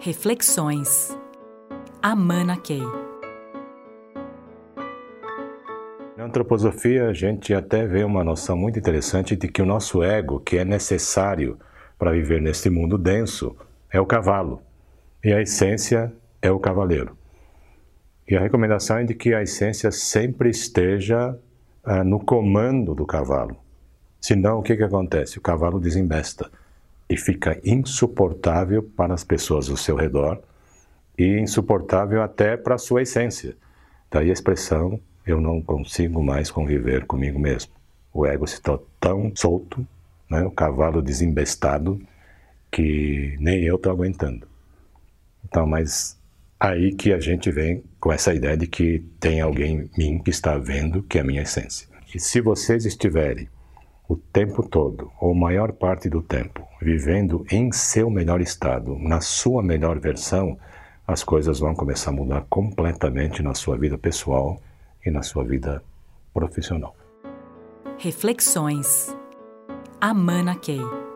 Reflexões. Amana Key. Na antroposofia, a gente até vê uma noção muito interessante de que o nosso ego, que é necessário para viver neste mundo denso, é o cavalo. E a essência é o cavaleiro. E a recomendação é de que a essência sempre esteja ah, no comando do cavalo. Senão, o que, que acontece? O cavalo desembesta e fica insuportável para as pessoas ao seu redor e insuportável até para a sua essência. Daí a expressão: eu não consigo mais conviver comigo mesmo. O ego se está tão solto, né, o cavalo desembestado, que nem eu estou aguentando. Então, mas aí que a gente vem com essa ideia de que tem alguém em mim que está vendo que é a minha essência. E se vocês estiverem o tempo todo, ou maior parte do tempo, vivendo em seu melhor estado, na sua melhor versão, as coisas vão começar a mudar completamente na sua vida pessoal e na sua vida profissional. Reflexões. Amana Key.